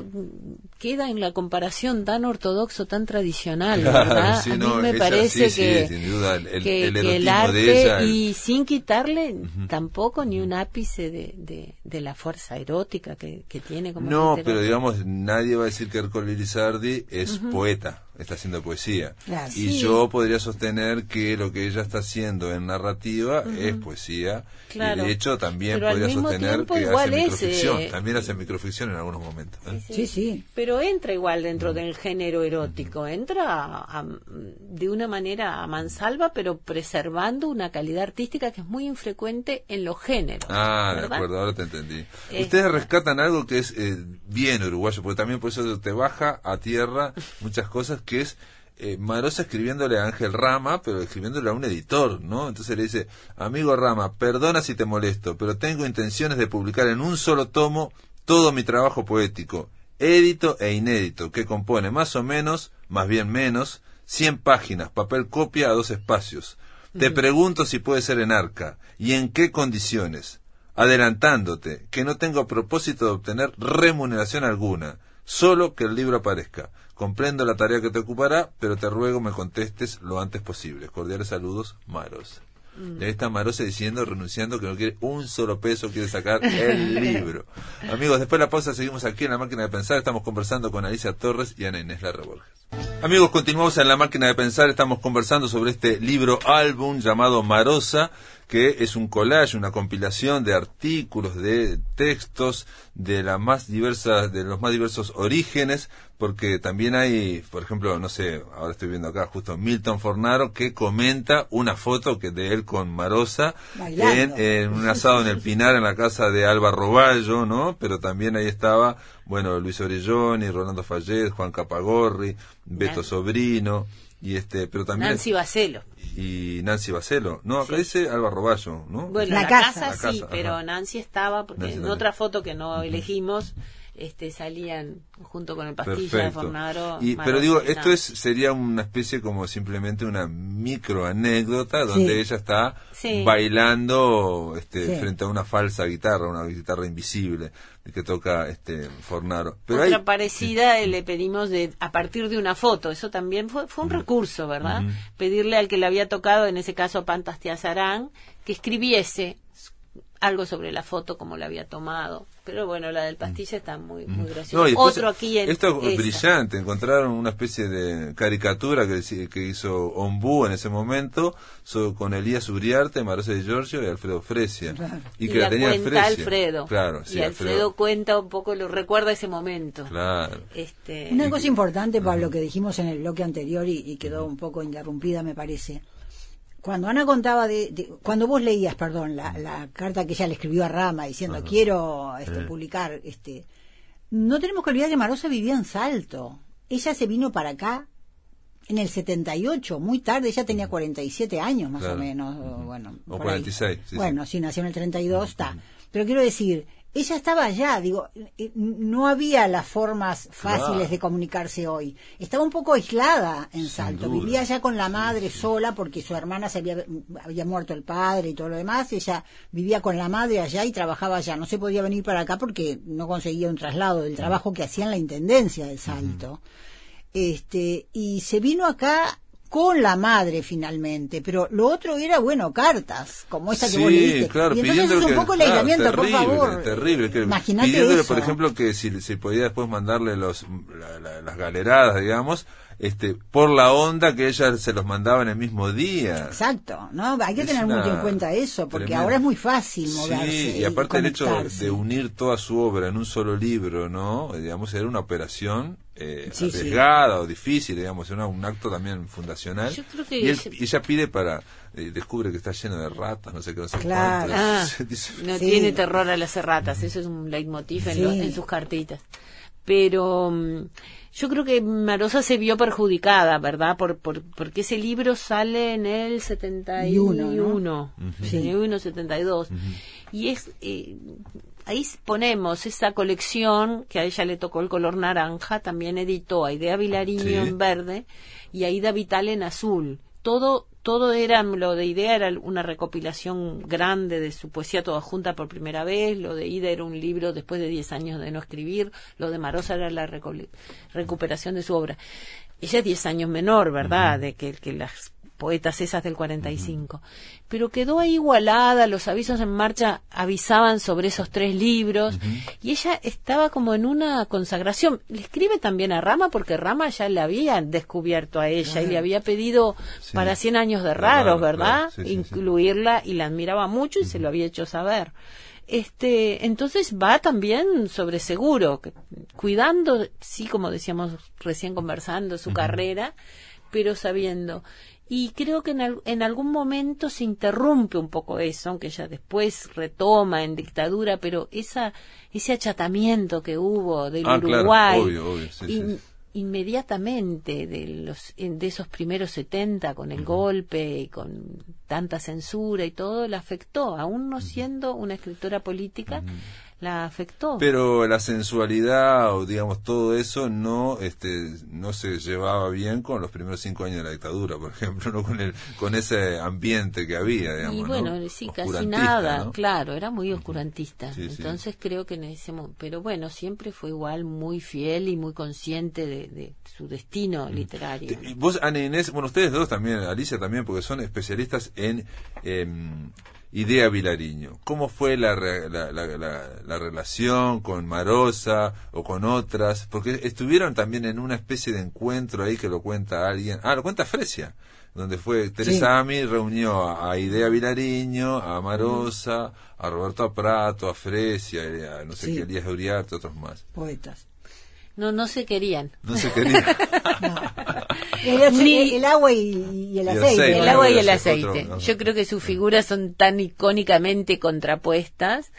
queda en la comparación tan ortodoxo, tan tradicional, ¿verdad? sí, a mí no, me ella parece sí, que, sí, sin duda, el- el- que, el que erotismo de arte ella, el- y sin quitarle tampoco ni un ápice de, de, de la fuerza erótica que, que tiene como No, literatura. pero digamos, nadie va a decir que Ercole Lizardi es poeta, está haciendo poesía. Claro. Y Sí. yo podría sostener que lo que ella está haciendo en narrativa es poesía. Claro. Y de hecho también Pero podría sostener que igual hace microficción. eh, También hace microficción en algunos momentos. ¿eh? Sí, sí. Pero entra igual dentro del género erótico, entra a- a- de una manera a mansalva, pero preservando una calidad artística que es muy infrecuente en los géneros. Ah, de acuerdo, ahora te entendí. Eh, Ustedes rescatan algo que es eh, bien uruguayo, porque también por eso te baja a tierra muchas cosas, que es eh, Marosa escribiéndole a Ángel Rama, pero escribiéndole a un editor, ¿no? Entonces le dice, amigo Rama, perdona si te molesto, pero tengo intenciones de publicar en un solo tomo todo mi trabajo poético, édito e inédito, que compone más o menos, más bien menos, 100 páginas, papel copia a dos espacios. Te pregunto si puede ser en arca y en qué condiciones, adelantándote que no tengo propósito de obtener remuneración alguna, solo que el libro aparezca. Comprendo la tarea que te ocupará, pero te ruego me contestes lo antes posible. Cordiales saludos, Maros. Y ahí está Marosa diciendo, renunciando, que no quiere un solo peso, quiere sacar el libro. Amigos, después de la pausa seguimos aquí en la máquina de pensar. Estamos conversando con Alicia Torres y Ana Inés Larra Borges. Amigos, continuamos en la máquina de pensar. Estamos conversando sobre este libro álbum llamado Marosa, que es un collage, una compilación de artículos, de textos de la más diversas, de los más diversos orígenes, porque también hay, por ejemplo, no sé, ahora estoy viendo acá justo Milton Fornaro que comenta una foto que de él con Marosa en, en un asado en el Pinar en la casa de Alba Roballo, ¿no? Pero también ahí estaba, bueno, Luis Orelloni, Rolando Fallet, Juan Capagorri, Beto. Sobrino, y este, pero también Nancy Bacelo. y Nancy Bacelo. No, acá Sí. dice Alba Roballo, ¿no? Bueno, La la, casa. casa, La sí, casa, pero. Nancy estaba, porque Nancy en también. otra foto que no elegimos, este, salían junto con el pastilla de Fornaro. Y, pero digo, esto es sería una especie como simplemente una micro anécdota donde ella está bailando este, frente a una falsa guitarra, una guitarra invisible que toca este Fornaro. Pero Otra parecida eh, le pedimos de a partir de una foto, eso también fue, fue un recurso, ¿verdad? Pedirle al que le había tocado, en ese caso Pantas Tiazarán, que escribiese algo sobre la foto como la había tomado. Pero bueno, la del pastilla está muy, muy graciosa. Otro aquí en Esto es brillante. Encontraron una especie de caricatura que, que hizo Ombú en ese momento con Elías Uriarte, Marosa de Giorgio y Alfredo Fresia. Y, que la, tenía cuenta Alfredo. Claro, y Alfredo, cuenta un poco, lo recuerda ese momento. Claro. Este... Una cosa importante, para lo que dijimos en el bloque anterior y quedó un poco interrumpida, me parece cuando Ana contaba de, cuando vos leías, perdón, la, carta que ella le escribió a Rama diciendo quiero este, publicar, este, no tenemos que olvidar que Marosa vivía en Salto. Ella se vino para acá en el 78, muy tarde, ella tenía 47 años más o menos, o, bueno, o 46. bueno, sí, nació en el 32, está. Pero quiero decir, ella estaba allá, digo, eh, no había las formas fáciles de comunicarse hoy. Estaba un poco aislada en Salto, vivía allá con la madre sola porque su hermana se había, había muerto el padre y todo lo demás, ella vivía con la madre allá y trabajaba allá, no se podía venir para acá porque no conseguía un traslado del trabajo que hacía en la intendencia de Salto. Este, y se vino acá con la madre finalmente, pero lo otro era, bueno, cartas, como esa que sí, vos leíste. Claro, y entonces es un poco el aislamiento, por favor. Terrible, pidiéndole, por ejemplo, que si, si podía después mandarle los, las galeradas, digamos, este, por la onda que ella se los mandaba en el mismo día. Exacto, ¿no? Hay que tener mucho en cuenta eso, porque ahora es muy fácil moverse. Sí, y aparte el hecho de unir toda su obra en un solo libro, ¿no? Digamos, era una operación eh, arriesgada o difícil, digamos, era un acto también fundacional. y, ella pide para, eh, descubre que está lleno de ratas, no sé qué, no sé claro. Ah, no tiene terror a las ratas, eso es un leitmotiv en, sus cartitas. Pero mm, yo creo que Marosa se vio perjudicada, ¿verdad? Por, por, porque ese libro sale en el 71, ¿no? 71, 72. Y es, eh, ahí ponemos esa colección que a ella le tocó el color naranja, también editó a Idea Vilariño en verde y a Ida Vital en azul. Todo, todo era, lo de Idea era una recopilación grande de su poesía toda junta por primera vez, lo de Ida era un libro después de 10 años de no escribir, lo de Marosa era la recuperación de su obra. Ella es 10 años menor, ¿verdad? De que, que las poetas esas del 45. Pero quedó ahí igualada, los avisos en marcha avisaban sobre esos tres libros y ella estaba como en una consagración. Le escribe también a Rama porque Rama ya le había descubierto a ella y le había pedido para 100 años de raros, ¿verdad? Incluirla y la admiraba mucho y se lo había hecho saber. Este, entonces va también sobre seguro, cuidando, sí, como decíamos recién conversando, su carrera, pero sabiendo y creo que en, en, algún momento se interrumpe un poco eso, aunque ya después retoma en dictadura, pero esa ese achatamiento que hubo del ah, Uruguay claro, inmediatamente de los de esos primeros 70 con el golpe y con tanta censura y todo le afectó, aún no siendo una escritora política la afectó. Pero la sensualidad o digamos todo eso no este no se llevaba bien con los primeros cinco años de la dictadura, por ejemplo, no con el con ese ambiente que había, digamos. Y bueno, sí, casi nada, claro, era muy oscurantista. Entonces creo que en ese pero bueno, siempre fue igual muy fiel y muy consciente de, su destino literario. Vos, Ana Inés, bueno, ustedes dos también, Alicia también, porque son especialistas en em, Idea Vilariño. ¿Cómo fue la, la, la, relación con Marosa o con otras? Porque estuvieron también en una especie de encuentro ahí que lo cuenta alguien. Ah, lo cuenta Fresia, donde fue Teresa Ami reunió a, Idea Vilariño, a Marosa, a Roberto Prato, a Fresia, a no sé qué, Elías Uriarte, otros más. Poetas. No, no se querían. No se querían. El, agua y, el aceite. el agua y el aceite. Yo creo que sus figuras son tan icónicamente contrapuestas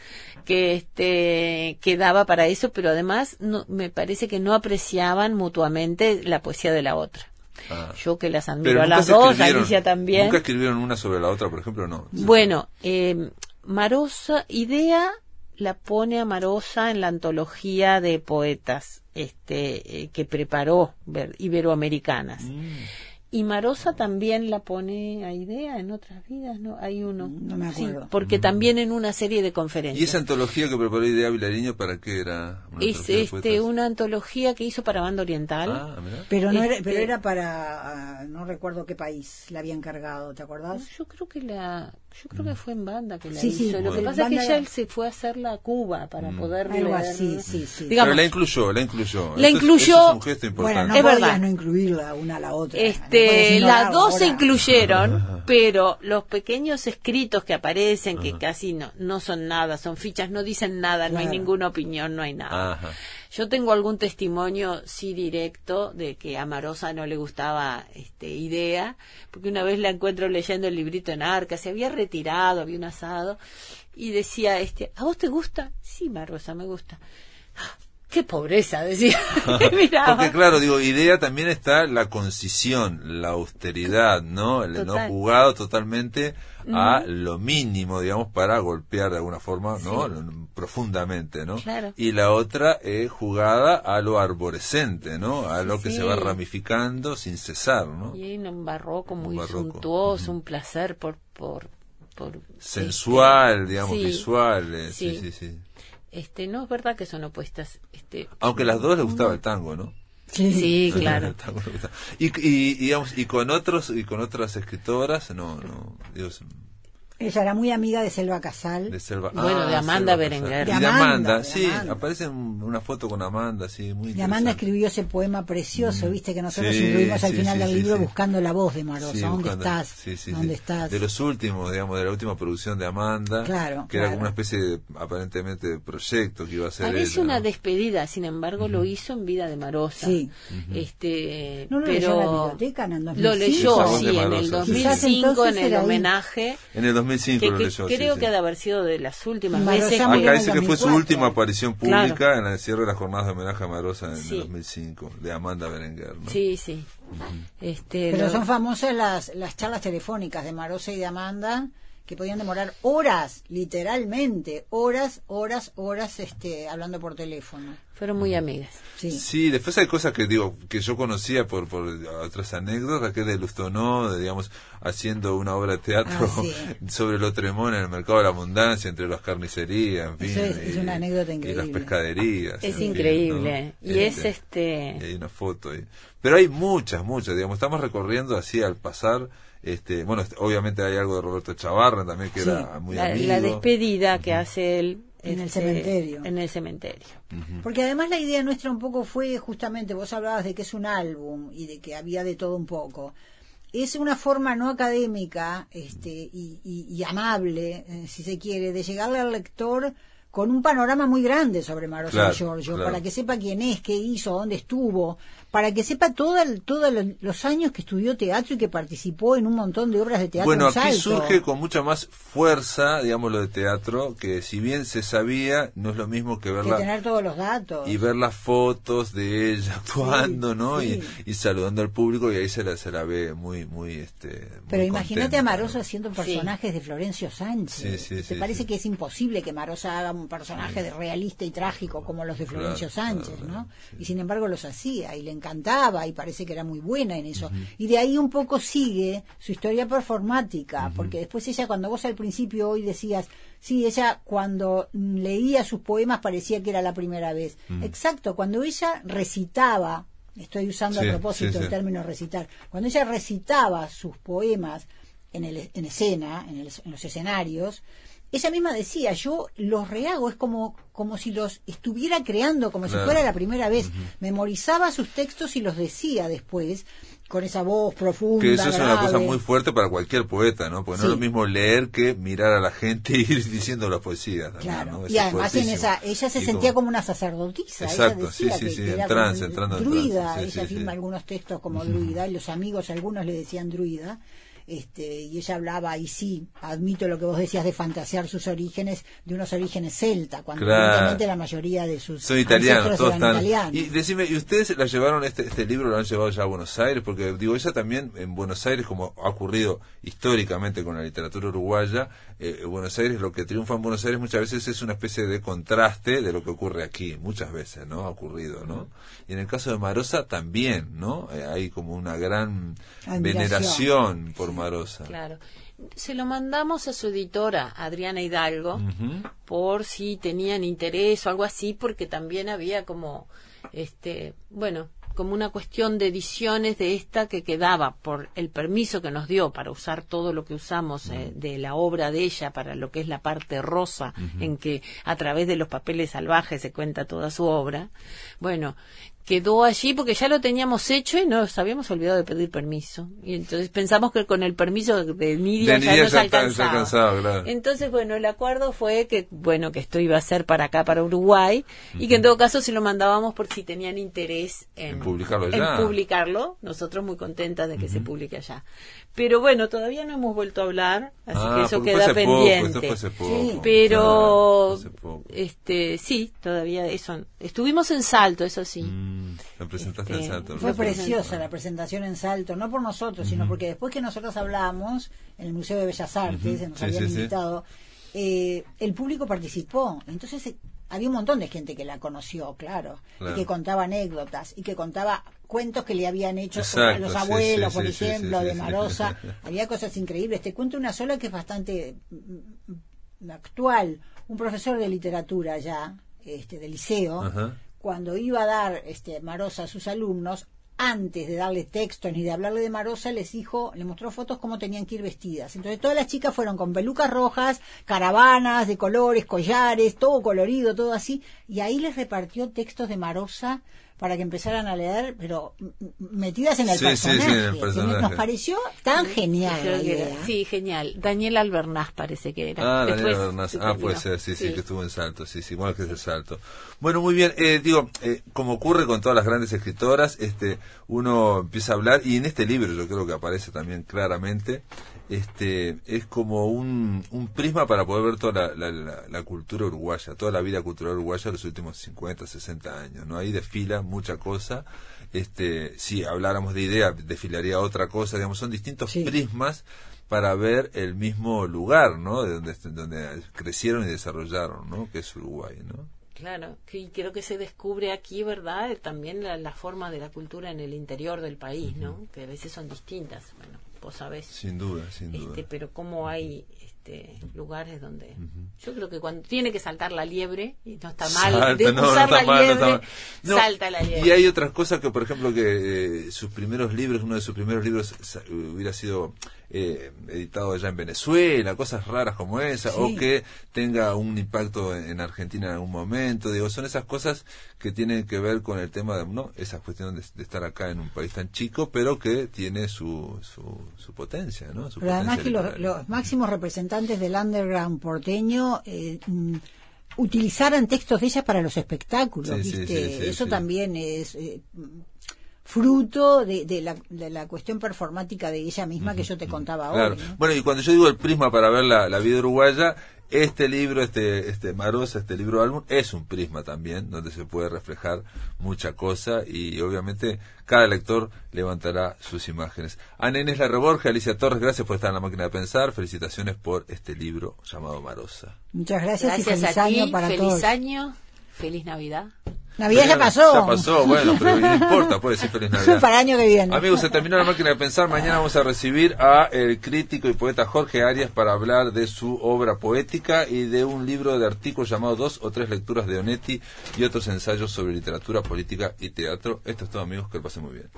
que este que daba para eso, pero además no, me parece que no apreciaban mutuamente la poesía de la otra. Ah. Yo que las admiro a las dos, Alicia también. ¿Nunca escribieron una sobre la otra, por ejemplo? No. Bueno, eh, Marosa, Idea la pone Amarosa en la antología de poetas este, eh, que preparó iberoamericanas. Mm. Y Marosa también la pone a idea en otras vidas, ¿no? Hay uno. No me Sí, acuerdo. porque también en una serie de conferencias. ¿Y esa antología que preparó Idea Vilariño para qué era? ¿Una es este, una antología que hizo para Banda Oriental. Ah. Pero no era, Este- pero era para, ah, no recuerdo qué país la había encargado, ¿te acordás? Yo creo que la, yo creo que fue en banda que la Sí, sí, hizo. Lo que bueno. pasa es que ella se fue a hacerla a Cuba para poder Algo leer- así, sí, sí. Digamos, Pero la incluyó, la incluyó. La incluyó- es un gesto Bueno, importante. no Es verdad. no incluirla una a la otra. No Este, ignorar las dos se incluyeron, pero los pequeños escritos que aparecen, que casi no, no son nada, son fichas, no dicen nada, no hay ninguna opinión, no hay nada. Ajá. Yo tengo algún testimonio, sí directo, de que a Marosa no le gustaba este, idea, porque una vez la encuentro leyendo el librito en Arca, se había retirado, había un asado, y decía, este, ¿a vos te gusta? Sí, Marosa, me gusta. "Ah, Qué pobreza, decía. Porque claro, digo, idea también está la concisión, la austeridad, ¿no? El no jugado totalmente a lo mínimo, digamos, para golpear de alguna forma, ¿no? Profundamente, ¿no? Claro. Y la otra es jugada a lo arborescente, ¿no? A lo que Sí. se va ramificando sin cesar, ¿no? Y en un barroco muy barroco. suntuoso, un placer por... por, por Sensual, este, digamos, sí, visual, eh, sí. sí, sí. Este, no es verdad que son opuestas. Este, Aunque las dos les gustaba el tango, ¿no? Sí. sí, claro. Y, y, digamos, y con otros y con otras escritoras, no, no, Dios, Ella era muy amiga de Selva Casal. de Selva. Bueno, de Amanda Berenguer. Y De de Amanda, Amanda, de sí, Amanda. aparece una foto con Amanda, sí, muy Y Amanda escribió ese poema precioso, viste, que nosotros Sí, incluimos al sí, final sí, del sí, libro sí. buscando la voz de Marosa. Sí, ¿Dónde buscando- estás? sí, sí, ¿Dónde sí. estás? De los últimos, digamos, de la última producción de Amanda. Claro, Que era como una especie de, aparentemente, de proyecto que iba a hacer Parece ella, una ¿no? despedida, sin embargo, lo hizo en vida de Marosa. Sí. Este, ¿No lo pero leyó en la biblioteca en el 2005? Lo leyó, sí, de en el sí. 2005 Quizás entonces en el homenaje. En el 2005 Que, que leyó, creo sí, que sí. ha de haber sido de las últimas Marosa veces. Acá el dice que fue su 2004. última aparición pública Claro. en el cierre de las jornadas de homenaje a Marosa en Sí. el 2005, de Amanda Berenguer. ¿no? Sí, sí. Este, Pero lo- son famosas las, las charlas telefónicas de Marosa y de Amanda que podían demorar horas, literalmente, horas, horas, horas este, hablando por teléfono. fueron muy amigas. Sí. Sí, después hay cosas que digo que yo conocía por, por otras anécdotas, que es de Lustonó, de, digamos, haciendo una obra de teatro Ah, sí. sobre el Otremón en el mercado de la abundancia, entre las carnicerías, en fin. Eso es- es una anécdota Y increíble. las pescaderías. Es fin, increíble. ¿no? Y es este. Y hay una foto ahí. Pero hay muchas, muchas, digamos, estamos recorriendo así al pasar, este, bueno, este, obviamente hay algo de Roberto Chavarra también, que Sí, era muy La, amigo. la despedida que hace él En el este, cementerio. En el cementerio. Porque además la idea nuestra un poco fue justamente, vos hablabas de que es un álbum y de que había de todo un poco. Es una forma no académica este, y, y- y amable, eh, si se quiere, de llegarle al lector con un panorama muy grande sobre Marosa Claro, Giorgio, claro. para que sepa quién es, qué hizo, dónde estuvo, para que sepa todos los años que estudió teatro y que participó en un montón de obras de teatro Bueno, en aquí Salto. surge con mucha más fuerza, digamos, lo de teatro, que si bien se sabía, no es lo mismo que que verla tener todos los datos. y ver las fotos de ella actuando, ¿no? sí. Y, y saludando al público y ahí se la, se la ve muy, muy, este. muy Pero imagínate a Marosa ¿no? haciendo personajes de Florencio Sánchez. Sí, sí, ¿Te sí, parece sí. que es imposible que Marosa haga un personaje de realista y trágico como los de Florencio Claro, Sánchez, ¿no? Y sin embargo los hacía y le encantaba y parece que era muy buena en eso. Y de ahí un poco sigue su historia performática, porque después ella, cuando vos al principio hoy decías, sí, ella cuando leía sus poemas parecía que era la primera vez. Exacto, cuando ella recitaba, estoy usando Sí, a propósito sí, sí. el término recitar, cuando ella recitaba sus poemas en, el, en escena, en, el- en los escenarios, ella misma decía, yo los rehago, es como, como si los estuviera creando, como Claro. si fuera la primera vez. Memorizaba sus textos y los decía después, con esa voz profunda. Que eso es una cosa grave. muy fuerte para cualquier poeta, ¿no? Porque no es Sí. lo mismo leer que mirar a la gente y ir diciendo la poesía. también, Claro, ¿no? Y además en esa, ella se Y sentía como una sacerdotisa. Exacto, ella decía sí, sí, que, sí, que en trance, como entrando en druida, trance, sí, ella sí, firma sí. algunos textos como druida, y los amigos algunos le decían druida. Este, y ella hablaba, y sí, admito lo que vos decías de fantasear sus orígenes, de unos orígenes celta, cuando evidentemente la mayoría de sus son italianos, todos eran están. italianos. Y decime, ¿y ustedes la llevaron este, este libro, lo han llevado ya a Buenos Aires? Porque digo, ella también en Buenos Aires, como ha ocurrido históricamente con la literatura uruguaya, eh, Buenos Aires, lo que triunfa en Buenos Aires muchas veces es una especie de contraste de lo que ocurre aquí, muchas veces, ¿no? Ha ocurrido, ¿no? Y en el caso de Marosa también, ¿no? Eh, hay como una gran Admiración. veneración por Marosa. Claro. Se lo mandamos a su editora, Adriana Hidalgo, por si tenían interés o algo así, porque también había como, este, bueno, como una cuestión de ediciones de esta que quedaba por el permiso que nos dio para usar todo lo que usamos eh, de la obra de ella para lo que es la parte rosa, en que a través de los papeles salvajes se cuenta toda su obra. Bueno, quedó allí porque ya lo teníamos hecho y nos habíamos olvidado de pedir permiso. Y entonces pensamos que con el permiso de Nidia De ya Nidia nos ya alcanzaba. alcanzaba, claro. Entonces, bueno, el acuerdo fue que, bueno, que esto iba a ser para acá, para Uruguay, y que en todo caso se lo mandábamos por si tenían interés en, En publicarlo en publicarlo. Nosotros muy contentas de que se publique allá. Pero bueno, todavía no hemos vuelto a hablar, así Ah, que eso queda fue hace poco, pendiente. esto fue hace poco, Sí. Pero, claro, este, sí, todavía eso. Estuvimos en Salto, eso sí. Mm, la presentaste en Este, Salto. Fue preciosa la presentación en Salto, no por nosotros, sino porque después que nosotros hablamos en el Museo de Bellas Artes, nos Sí, habían sí, sí. invitado, eh, el público participó. Entonces había un montón de gente que la conoció, claro, Claro. y que contaba anécdotas, y que contaba cuentos que le habían hecho Exacto, los abuelos, sí, por sí, ejemplo, de. Marosa. había cosas increíbles. Te cuento una sola que es bastante mm, actual. Un profesor de literatura ya, este, de liceo, Ajá. cuando iba a dar este Marosa a sus alumnos, antes de darle textos ni de hablarle de Marosa, les dijo, le mostró fotos cómo tenían que ir vestidas. Entonces todas las chicas fueron con pelucas rojas, caravanas de colores, collares, todo colorido, todo así, y ahí les repartió textos de Marosa para que empezaran a leer, pero metidas en el Sí, sí, sí, en el personaje. personaje. Nos pareció tan genial. Creo la que idea. era- sí, genial. Daniel Albernaz parece que era. Ah, Daniela Después Bernaz. se Ah, puede ser, sí, sí, que estuvo en Salto, sí, sí, bueno que es el Salto. Bueno, muy bien, eh, digo, eh, como ocurre con todas las grandes escritoras, este, uno empieza a hablar, y en este libro yo creo que aparece también claramente, este, es como un, un prisma para poder ver toda la, la- la- la cultura uruguaya, toda la vida cultural uruguaya de los últimos 50, 60 años, ¿no? Ahí desfila mucha cosa, este, si habláramos de idea, desfilaría otra cosa, digamos, son distintos Sí. prismas para ver el mismo lugar, ¿no? De donde, donde crecieron y desarrollaron, ¿no? Que es Uruguay, ¿no? Claro, que y creo que se descubre aquí, ¿verdad? También la, la forma de la cultura en el interior del país, ¿no? Que a veces son distintas. Bueno, vos sabés. Sin duda, sin duda. Este, pero cómo hay este, lugares donde yo creo que cuando tiene que saltar la liebre y no está mal Salta, de no, no usar está la mal, no liebre está mal. No, salta la liebre Y hay otras cosas que, por ejemplo, que eh, sus primeros libros, uno de sus primeros libros hubiera sido eh, editado allá en Venezuela, cosas raras como esa, Sí. o que tenga un impacto en, en Argentina en algún momento. Digo, son esas cosas que tienen que ver con el tema de, ¿no? Esa cuestión de, de estar acá en un país tan chico, pero que tiene su, su, su potencia, ¿no? Su Pero además potencia que los, los máximos representantes del underground porteño eh, mm, utilizaran textos de ella para los espectáculos, Sí, ¿viste? sí, sí, Eso también es eh, fruto de, de la, de la cuestión performática de ella misma que yo te contaba hoy. ¿no? Bueno, y cuando yo digo el prisma para ver la, la vida uruguaya, este libro, este, este Marosa, este libro álbum, es un prisma también, donde se puede reflejar mucha cosa y obviamente cada lector levantará sus imágenes. Ana Inés Larreborja, Alicia Torres, gracias por estar en la máquina de pensar, felicitaciones por este libro llamado Marosa. Muchas gracias, y gracias feliz a año ti para feliz todos. año feliz navidad Navidad ya pasó. Ya pasó, bueno, pero no importa, puede ser feliz Navidad. para el año que viene. Amigos, se terminó la máquina de pensar. Mañana vamos a recibir a el crítico y poeta Jorge Arias para hablar de su obra poética y de un libro de artículos llamado Dos o tres lecturas de Onetti y otros ensayos sobre literatura, política y teatro. Esto es todo, amigos, que lo pasen muy bien.